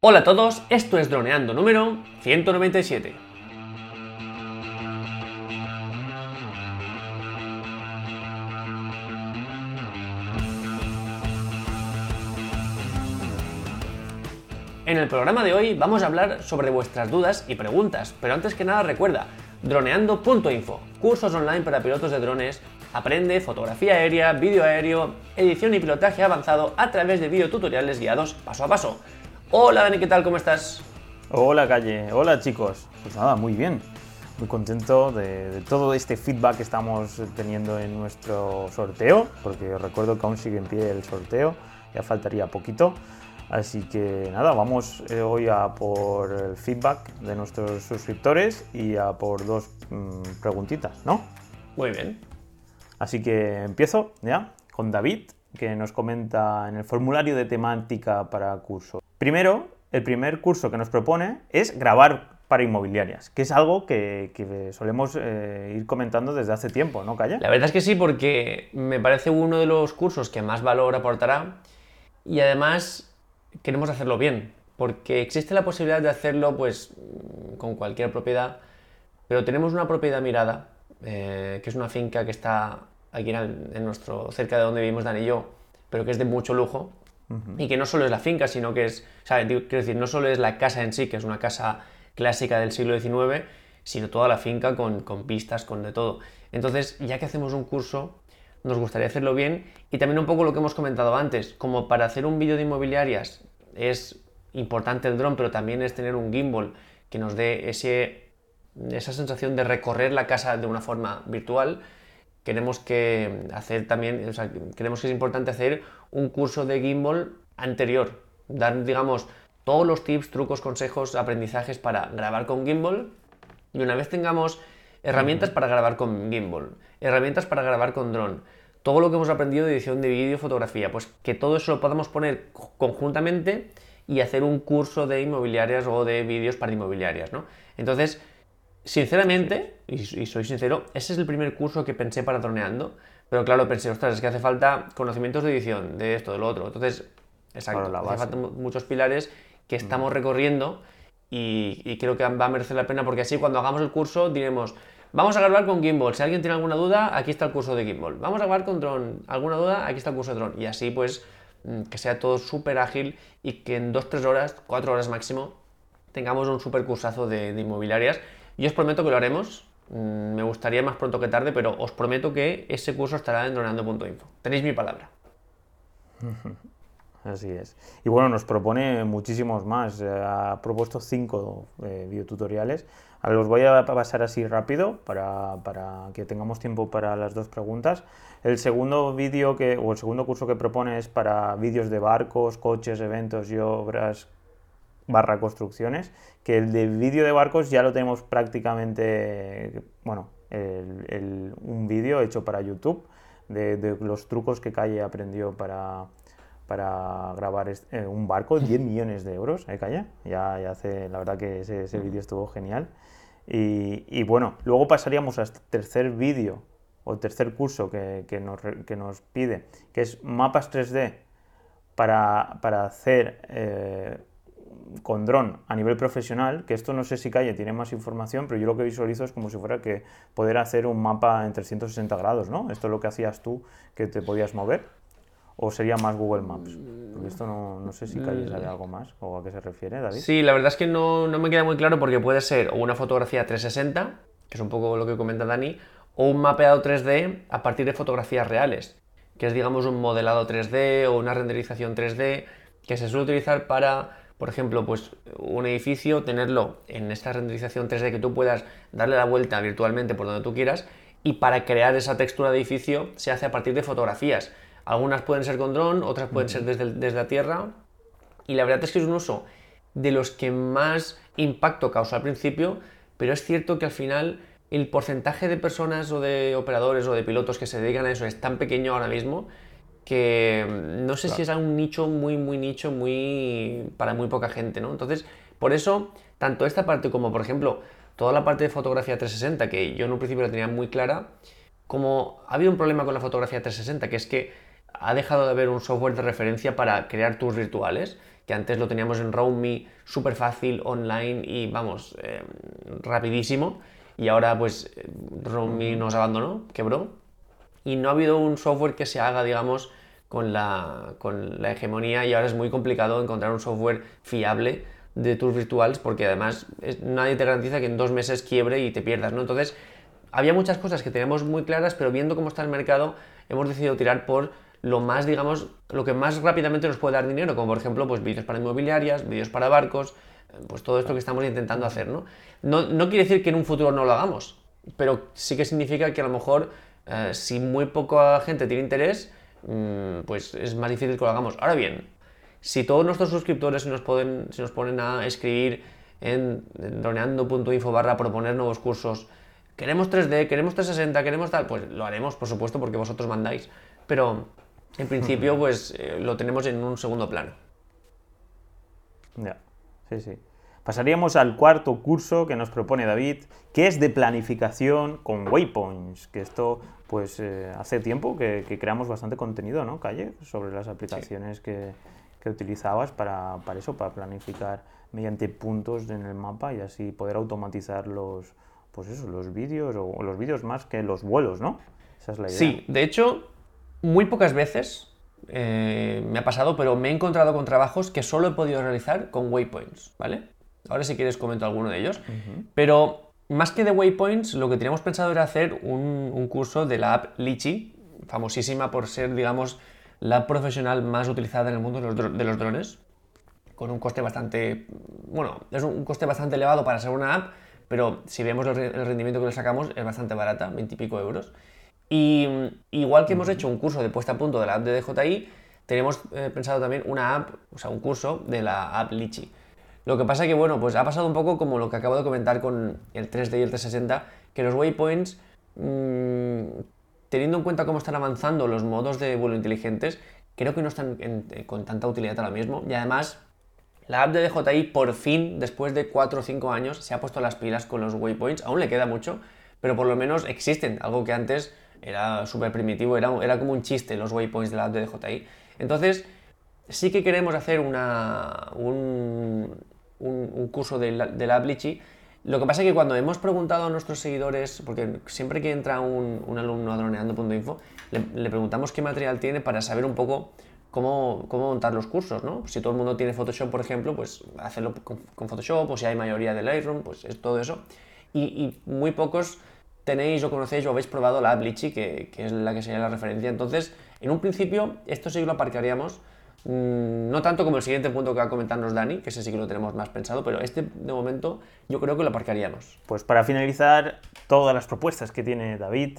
Hola a todos, esto es Droneando número 197. En el programa de hoy vamos a hablar sobre vuestras dudas y preguntas, pero antes que nada recuerda, droneando.info, cursos online para pilotos de drones, aprende fotografía aérea, vídeo aéreo, edición y pilotaje avanzado a través de videotutoriales guiados paso a paso. Hola Dani, ¿qué tal? ¿Cómo estás? Hola Calle, hola chicos. Pues nada, muy bien. Muy contento de, de, todo este feedback que estamos teniendo en nuestro sorteo, porque recuerdo que aún sigue en pie el sorteo, ya faltaría poquito. Así que nada, vamos eh, hoy a por el feedback de nuestros suscriptores y a por dos mmm, preguntitas, ¿no? Muy bien. Así que empiezo ya con David, que nos comenta en el formulario de temática para curso. Primero, el primer curso que nos propone es grabar para inmobiliarias, que es algo que, solemos eh, ir comentando desde hace tiempo, ¿no, Calla? La verdad es que sí, porque me parece uno de los cursos que más valor aportará y además queremos hacerlo bien, porque existe la posibilidad de hacerlo pues con cualquier propiedad, pero tenemos una propiedad mirada, eh, que es una finca que está aquí en, en, nuestro, cerca de donde vivimos Dan y yo, pero que es de mucho lujo, y que no solo es la finca, sino que es, quiero decir, no solo es la casa en sí, que es una casa clásica del siglo XIX, sino toda la finca con, con pistas, con de todo. Entonces, ya que hacemos un curso, nos gustaría hacerlo bien y también un poco lo que hemos comentado antes, como para hacer un vídeo de inmobiliarias es importante el dron, pero también es tener un gimbal que nos dé ese, esa sensación de recorrer la casa de una forma virtual. Queremos que hacer también, o sea, creemos que es importante hacer un curso de gimbal anterior, dar, digamos, todos los tips, trucos, consejos, aprendizajes para grabar con gimbal y una vez tengamos herramientas para grabar con gimbal, herramientas para grabar con dron, todo lo que hemos aprendido de edición de vídeo y fotografía, pues que todo eso lo podamos poner conjuntamente y hacer un curso de inmobiliarias o de vídeos para inmobiliarias, ¿no? Entonces, sinceramente, y, y, soy sincero, ese es el primer curso que pensé para Droneando, pero claro, pensé, ostras, es que hace falta conocimientos de edición, de esto, de lo otro. Entonces, exacto, hace falta muchos pilares que estamos recorriendo y, y creo que va a merecer la pena porque así cuando hagamos el curso diremos, Vamos a grabar con gimbal. Si alguien tiene alguna duda, aquí está el curso de gimbal. Vamos a grabar con dron. ¿Alguna duda? Aquí está el curso de dron. Y así, pues, mm, que sea todo súper ágil y que en 2-3 horas, 4 horas máximo, tengamos un súper cursazo de, de, inmobiliarias. Yo os prometo que lo haremos. Mm, me gustaría más pronto que tarde, pero os prometo que ese curso estará en droneando.info. Tenéis mi palabra. Así es. Y bueno, nos propone muchísimos más. Eh, ha propuesto cinco eh, videotutoriales. Los voy a pasar así rápido para, para, que tengamos tiempo para las dos preguntas. El segundo vídeo que, o el segundo curso que propone es para vídeos de barcos, coches, eventos y obras barra construcciones. Que el de vídeo de barcos ya lo tenemos prácticamente, bueno, el, el, un vídeo hecho para YouTube de, de los trucos que Calle aprendió para para grabar este, eh, un barco, 10 millones de euros, ¿eh, Calla? Ya, ya hace, la verdad que ese, ese vídeo estuvo genial. Y, y, bueno, luego pasaríamos al tercer vídeo o tercer curso que, que, nos, que, nos, pide, que es mapas 3D para, para hacer eh, con dron a nivel profesional, que esto no sé si Calle tiene más información, pero yo lo que visualizo es como si fuera que poder hacer un mapa en 360 grados, ¿no? Esto es lo que hacías tú, que te podías mover. ¿O sería más Google Maps? Porque esto no, no sé si Calle sabe algo más o a qué se refiere, David. Sí, la verdad es que no, no, me queda muy claro porque puede ser una fotografía 360, que es un poco lo que comenta Dani, o un mapeado 3D a partir de fotografías reales, que es digamos un modelado 3D o una renderización 3D que se suele utilizar para, por ejemplo, pues un edificio, tenerlo en esta renderización 3D que tú puedas darle la vuelta virtualmente por donde tú quieras y para crear esa textura de edificio se hace a partir de fotografías. Algunas pueden ser con dron, otras pueden ser desde, desde, la tierra. Y la verdad es que es un uso de los que más impacto causa al principio, pero es cierto que al final el porcentaje de personas o de operadores o de pilotos que se dedican a eso es tan pequeño ahora mismo que no sé claro. si es un nicho muy, muy nicho, muy para muy poca gente, ¿no? Entonces, por eso, tanto esta parte como, por ejemplo, toda la parte de fotografía 360, que yo en un principio la tenía muy clara, como ha habido un problema con la fotografía 360, que es que ha dejado de haber un software de referencia para crear tours virtuales, que antes lo teníamos en RoamMe, súper fácil, online y vamos, eh, rapidísimo. Y ahora pues RoamMe nos abandonó, quebró. Y no ha habido un software que se haga, digamos, con la, con la hegemonía y ahora es muy complicado encontrar un software fiable de tours virtuales porque además nadie te garantiza que en dos meses quiebre y te pierdas, ¿no? Entonces, había muchas cosas que teníamos muy claras, pero viendo cómo está el mercado, hemos decidido tirar por lo más, digamos, lo que más rápidamente nos puede dar dinero, como por ejemplo, pues vídeos para inmobiliarias, vídeos para barcos, pues todo esto que estamos intentando hacer, ¿no? No, no quiere decir que en un futuro no lo hagamos, pero sí que significa que a lo mejor, eh, si muy poca gente tiene interés, pues es más difícil que lo hagamos. Ahora bien, si todos nuestros suscriptores se nos, pueden, se nos ponen a escribir en, droneando.info barra proponer nuevos cursos, queremos 3D, queremos 360, queremos tal, pues lo haremos, por supuesto, porque vosotros mandáis. Pero en principio, pues eh, lo tenemos en un segundo plano. Ya, sí, sí. Pasaríamos al cuarto curso que nos propone David, que es de planificación con waypoints, que esto pues eh, hace tiempo que, creamos bastante contenido, ¿no, Calle? Sobre las aplicaciones que, que, utilizabas para, para, eso, para planificar mediante puntos en el mapa y así poder automatizar los, pues eso, los vídeos o, los vídeos más que los vuelos, ¿no? Esa es la idea. Sí, de hecho, muy pocas veces eh, me ha pasado, pero me he encontrado con trabajos que solo he podido realizar con waypoints, ¿vale? Ahora si quieres comento alguno de ellos. Pero más que de waypoints, lo que teníamos pensado era hacer un, curso de la app Litchi, famosísima por ser, digamos, la profesional más utilizada en el mundo de los, drones, con un coste bastante, bueno, es un coste bastante elevado para ser una app, pero si vemos el, rendimiento que le sacamos es bastante barata, 20 y pico euros. Y igual que hemos hecho un curso de puesta a punto de la app de DJI, tenemos eh, pensado también una app, o sea, un curso de la app Litchi. Lo que pasa que, bueno, pues ha pasado un poco como lo que acabo de comentar con el 3D y el 360, que los waypoints, mm, teniendo en cuenta cómo están avanzando los modos de vuelo inteligentes, creo que no están con tanta utilidad ahora mismo. Y además, la app de DJI por fin, después de 4 o 5 años, se ha puesto las pilas con los waypoints. Aún le queda mucho, pero por lo menos existen, algo que antes era súper primitivo, era, era como un chiste los waypoints de la app de DJI. Entonces, sí que queremos hacer una, un, un, curso de la, de la Lo que pasa es que cuando hemos preguntado a nuestros seguidores, porque siempre que entra un, un alumno a droneando.info, le, le, preguntamos qué material tiene para saber un poco cómo, cómo, montar los cursos, ¿no? Si todo el mundo tiene Photoshop, por ejemplo, pues hacerlo con, Photoshop, o si hay mayoría de Lightroom, pues es todo eso. Y, muy pocos tenéis o conocéis o habéis probado la app que, que es la que sería la referencia. Entonces, en un principio, esto sí lo aparcaríamos no tanto como el siguiente punto que va a comentarnos Dani, que ese sí que lo tenemos más pensado, pero este de momento yo creo que lo aparcaríamos. Pues para finalizar, todas las propuestas que tiene David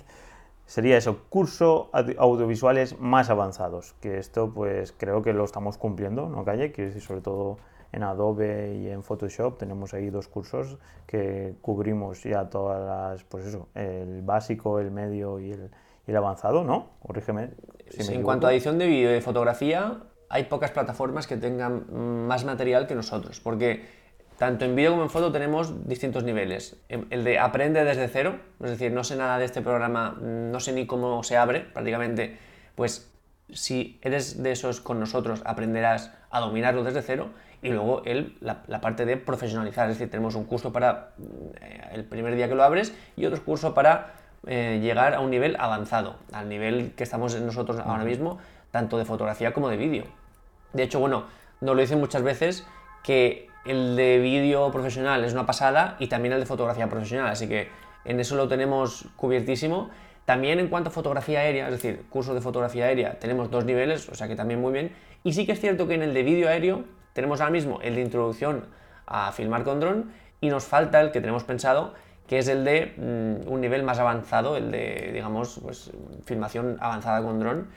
sería eso, curso audiovisuales más avanzados, que esto pues creo que lo estamos cumpliendo, ¿no, Calle? Que sobre todo en Adobe y en Photoshop tenemos ahí dos cursos que cubrimos ya todas las, pues eso, el básico, el medio y el, y el avanzado, ¿no? Corrígeme. en cuanto a edición de vídeo y de fotografía, hay pocas plataformas que tengan más material que nosotros, porque tanto en vídeo como en foto tenemos distintos niveles. Em, el de aprende desde cero, es decir, no sé nada de este programa, no sé ni cómo se abre, prácticamente, pues si eres de esos con nosotros, aprenderás a dominarlo desde cero. Y luego el, la, parte de profesionalizar, es decir, tenemos un curso para eh, el primer día que lo abres y otro curso para eh, llegar a un nivel avanzado, al nivel que estamos nosotros ahora mismo, tanto de fotografía como de vídeo. De hecho, bueno, nos lo dicen muchas veces que el de vídeo profesional es una pasada y también el de fotografía profesional, así que en eso lo tenemos cubiertísimo. También en cuanto a fotografía aérea, es decir, curso de fotografía aérea, tenemos dos niveles, o sea que también muy bien. Y sí que es cierto que en el de vídeo aéreo tenemos ahora mismo el de introducción a filmar con dron y nos falta el que tenemos pensado, que es el de mm, un nivel más avanzado, el de, digamos, pues, filmación avanzada con dron,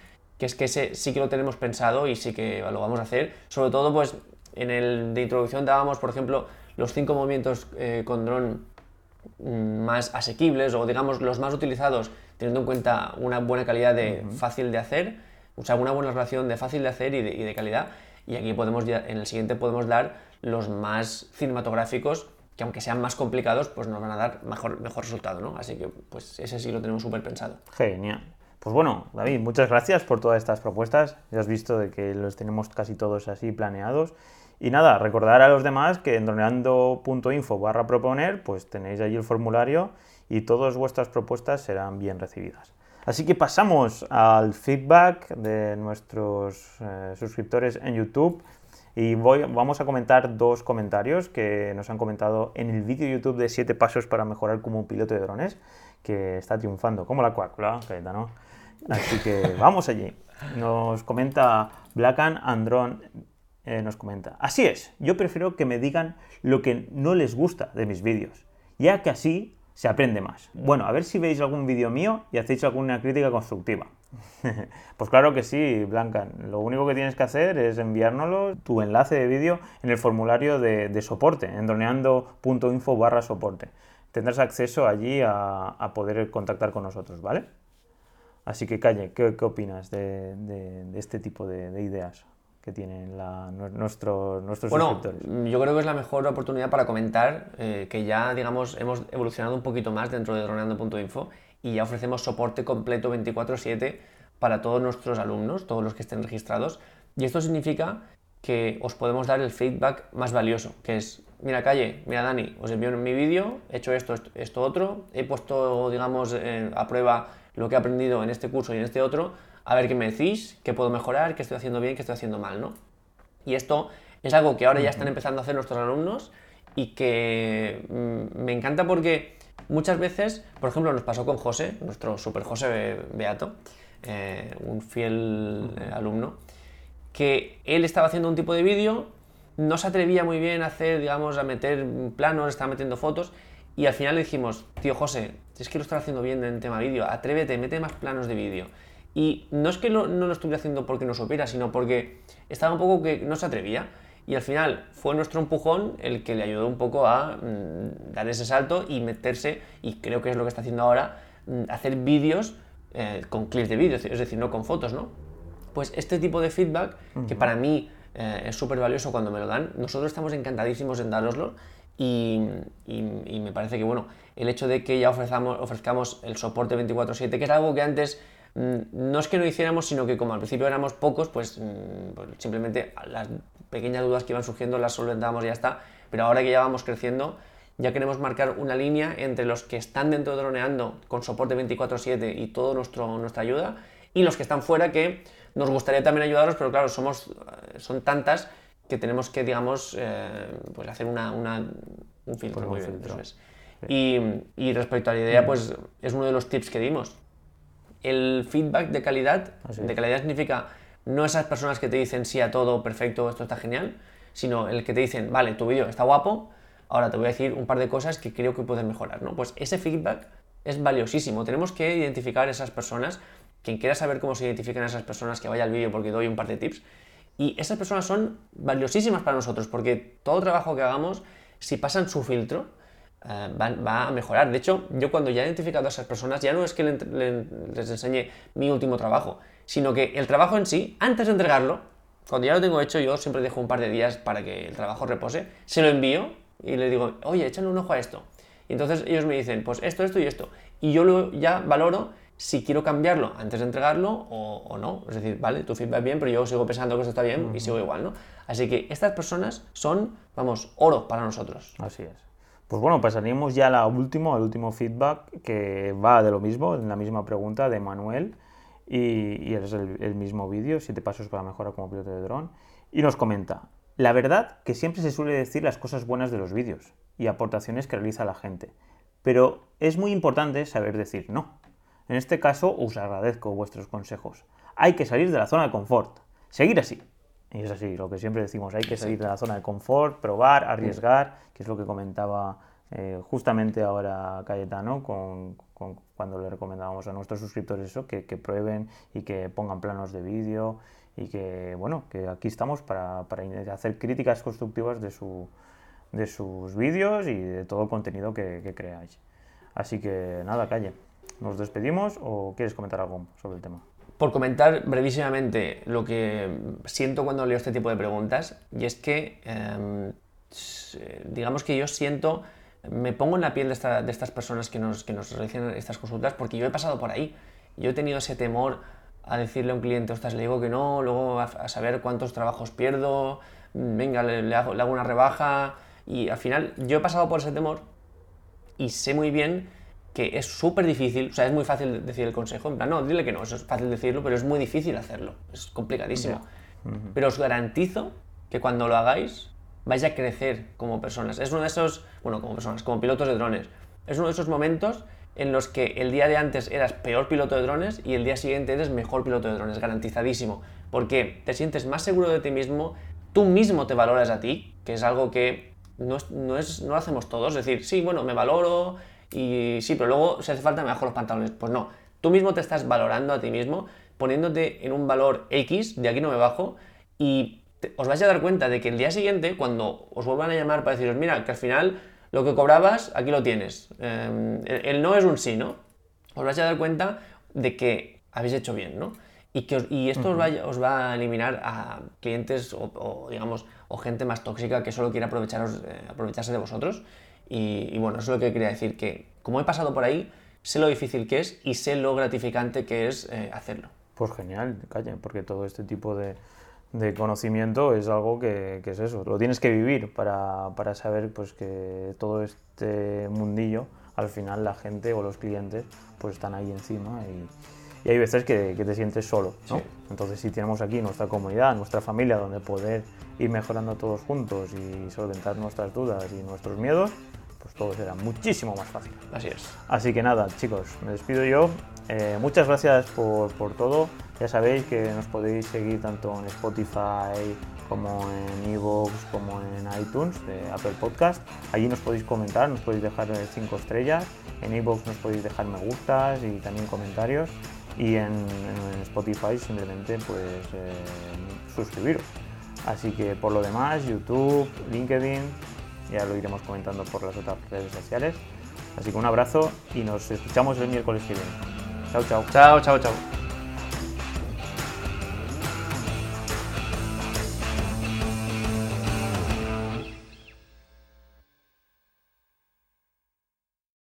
que es que ese sí que lo tenemos pensado y sí que lo vamos a hacer. Sobre todo, pues en el de introducción dábamos, por ejemplo, los cinco movimientos eh, con dron mm, más asequibles o digamos los más utilizados teniendo en cuenta una buena calidad de fácil de hacer, o sea, una buena relación de fácil de hacer y de, calidad. Y aquí podemos, en el siguiente podemos dar los más cinematográficos que aunque sean más complicados, pues nos van a dar mejor, mejor resultado, ¿no? Así que pues ese sí lo tenemos súper pensado. Genial. Pues bueno, David, muchas gracias por todas estas propuestas. Ya has visto de que los tenemos casi todos así planeados. Y nada, recordar a los demás que en droneando.info barra proponer, pues tenéis allí el formulario y todas vuestras propuestas serán bien recibidas. Así que pasamos al feedback de nuestros eh, suscriptores en YouTube y voy, vamos a comentar dos comentarios que nos han comentado en el vídeo YouTube de 7 pasos para mejorar como un piloto de drones, que está triunfando como la cuácula, ¿no? Así que vamos allí. Nos comenta Blackan Andron, eh, nos comenta, así es, yo prefiero que me digan lo que no les gusta de mis vídeos, ya que así se aprende más. Bueno, a ver si veis algún vídeo mío y hacéis alguna crítica constructiva. pues claro que sí, Blanca. Lo único que tienes que hacer es enviárnoslo, tu enlace de vídeo, en el formulario de, soporte, en droneando.info barra soporte. Tendrás acceso allí a, poder contactar con nosotros, ¿vale? Así que Calle, ¿qué, opinas de, este tipo de ideas? que tienen nuestro, nuestros bueno, Yo creo que es la mejor oportunidad para comentar eh, que ya, digamos, hemos evolucionado un poquito más dentro de droneando.info y ya ofrecemos soporte completo 24/7 para todos nuestros alumnos, todos los que estén registrados. Y esto significa que os podemos dar el feedback más valioso, que es, mira Calle, mira Dani, os envío mi vídeo, he hecho esto, esto, otro, he puesto, digamos, a prueba lo que he aprendido en este curso y en este otro, a ver qué me decís, qué puedo mejorar, qué estoy haciendo bien, qué estoy haciendo mal, ¿no? Y esto es algo que ahora ya están empezando a hacer nuestros alumnos y que mm, me encanta porque muchas veces, por ejemplo, nos pasó con José, nuestro super José Beato, eh, un fiel eh, alumno, que él estaba haciendo un tipo de vídeo, no se atrevía muy bien a hacer, digamos, a meter planos, estaba metiendo fotos, y al final le dijimos, tío José, es que lo estás haciendo bien en tema vídeo, atrévete, mete más planos de vídeo. Y no es que no, lo estuviera haciendo porque no supiera, sino porque estaba un poco que no se atrevía. Y al final fue nuestro empujón el que le ayudó un poco a mm, dar ese salto y meterse, y creo que es lo que está haciendo ahora, mm, hacer vídeos eh, con clips de vídeos, es decir, no con fotos, ¿no? Pues este tipo de feedback, que para mí eh, es súper valioso cuando me lo dan, nosotros estamos encantadísimos en daroslo y, y, me parece que, bueno, el hecho de que ya ofrezcamos, ofrezcamos el soporte 24/7, que es algo que antes Mm, no es que no hiciéramos, sino que como al principio éramos pocos, pues, pues, simplemente las pequeñas dudas que iban surgiendo las solventábamos y ya está. Pero ahora que ya vamos creciendo, ya queremos marcar una línea entre los que están dentro de Droneando con soporte 24/7 y toda nuestra ayuda y los que están fuera que nos gustaría también ayudaros, pero claro, somos, eh, son tantas que tenemos que, digamos, eh, pues hacer una, un filtro. Pues muy bien, Y, y, respecto a la idea, mm. pues es uno de los tips que dimos el feedback de calidad, de calidad significa no esas personas que te dicen sí a todo, perfecto, esto está genial, sino el que te dicen, vale, tu vídeo está guapo, ahora te voy a decir un par de cosas que creo que puedes mejorar, ¿no? Pues ese feedback es valiosísimo. Tenemos que identificar esas personas. Quien quiera saber cómo se identifican esas personas, que vaya al vídeo porque doy un par de tips. Y esas personas son valiosísimas para nosotros porque todo trabajo que hagamos, si pasan su filtro, eh, va, a mejorar. De hecho, yo cuando ya he identificado a esas personas, ya no es que les enseñe mi último trabajo, sino que el trabajo en sí, antes de entregarlo, cuando ya lo tengo hecho, yo siempre dejo un par de días para que el trabajo repose, se lo envío y le digo, oye, échale un ojo a esto. Y entonces ellos me dicen, pues esto, esto y esto. Y yo lo, ya valoro si quiero cambiarlo antes de entregarlo o, no. Es decir, vale, tu feedback bien, pero yo sigo pensando que eso está bien y sigo igual, ¿no? Así que estas personas son, vamos, oro para nosotros. Así es. Pues bueno, pasaríamos ya al último, al último feedback que va de lo mismo, en la misma pregunta de Manuel y, es el, mismo vídeo, siete pasos para mejorar como piloto de dron. Y nos comenta, la verdad que siempre se suele decir las cosas buenas de los vídeos y aportaciones que realiza la gente, pero es muy importante saber decir no. En este caso os agradezco vuestros consejos. Hay que salir de la zona de confort, seguir así. Y es así, lo que siempre decimos, hay que salir de la zona de confort, probar, arriesgar, que es lo que comentaba eh, justamente ahora Cayetano con, cuando le recomendábamos a nuestros suscriptores eso, que, prueben y que pongan planos de vídeo y que, bueno, que aquí estamos para, hacer críticas constructivas de, su, de sus vídeos y de todo el contenido que, que creáis. Así que nada, Calle, ¿nos despedimos o quieres comentar algo sobre el tema? por comentar brevísimamente lo que siento cuando leo este tipo de preguntas, y es que, em, digamos que yo siento, me pongo en la piel de, estas personas que nos, que nos realizan estas consultas, porque yo he pasado por ahí. Yo he tenido ese temor a decirle a un cliente, ostras, le digo que no, luego a, saber cuántos trabajos pierdo, venga, le, hago, le hago una rebaja. Y al final, yo he pasado por ese temor y sé muy bien que es súper difícil, o sea, es muy fácil decir el consejo, en plan, no, dile que no, eso es fácil decirlo, pero es muy difícil hacerlo, es complicadísimo. Pero os garantizo que cuando lo hagáis vais a crecer como personas. Es uno de esos, bueno, como personas, como pilotos de drones, es uno de esos momentos en los que el día de antes eras peor piloto de drones y el día siguiente eres mejor piloto de drones, garantizadísimo, porque te sientes más seguro de ti mismo, tú mismo te valoras a ti, que es algo que no, no, es, no lo hacemos todos, es decir, sí, bueno, me valoro, y sí, pero luego si hace falta me bajo los pantalones. Pues no, tú mismo te estás valorando a ti mismo, poniéndote en un valor X, de aquí no me bajo, y os vais a dar cuenta de que el día siguiente, cuando os vuelvan a llamar para deciros, mira, que al final lo que cobrabas, aquí lo tienes. Em, el, no es un sí, ¿no? Os vais a dar cuenta de que habéis hecho bien, ¿no? Y, que y esto os, va, a eliminar a clientes o, digamos, o gente más tóxica que solo quiere aprovecharos, eh, aprovecharse de vosotros y, bueno, eso es lo que quería decir, que como he pasado por ahí, sé lo difícil que es y sé lo gratificante que es eh, hacerlo. Pues genial, calle, porque todo este tipo de, de conocimiento es algo que, que, es eso, lo tienes que vivir para, para, saber pues que todo este mundillo, al final la gente o los clientes pues están ahí encima y, y hay veces que, que, te sientes solo, ¿no? Entonces si tenemos aquí nuestra comunidad, nuestra familia donde poder ir mejorando todos juntos y solventar nuestras dudas y nuestros miedos, pues todo será muchísimo más fácil. Así es. Así que nada, chicos, me despido yo. Eh, muchas gracias por, por, todo. Ya sabéis que nos podéis seguir tanto en Spotify como en Evox, como en iTunes, de Apple Podcast. Allí nos podéis comentar, nos podéis dejar 5 estrellas. En Evox nos podéis dejar me gustas y también comentarios. Y en, en Spotify simplemente pues eh, suscribiros. Así que por lo demás, YouTube, LinkedIn, ya lo iremos comentando por las otras redes sociales. Así que un abrazo y nos escuchamos el miércoles que viene. Chao, chao. Chao, chao, chao.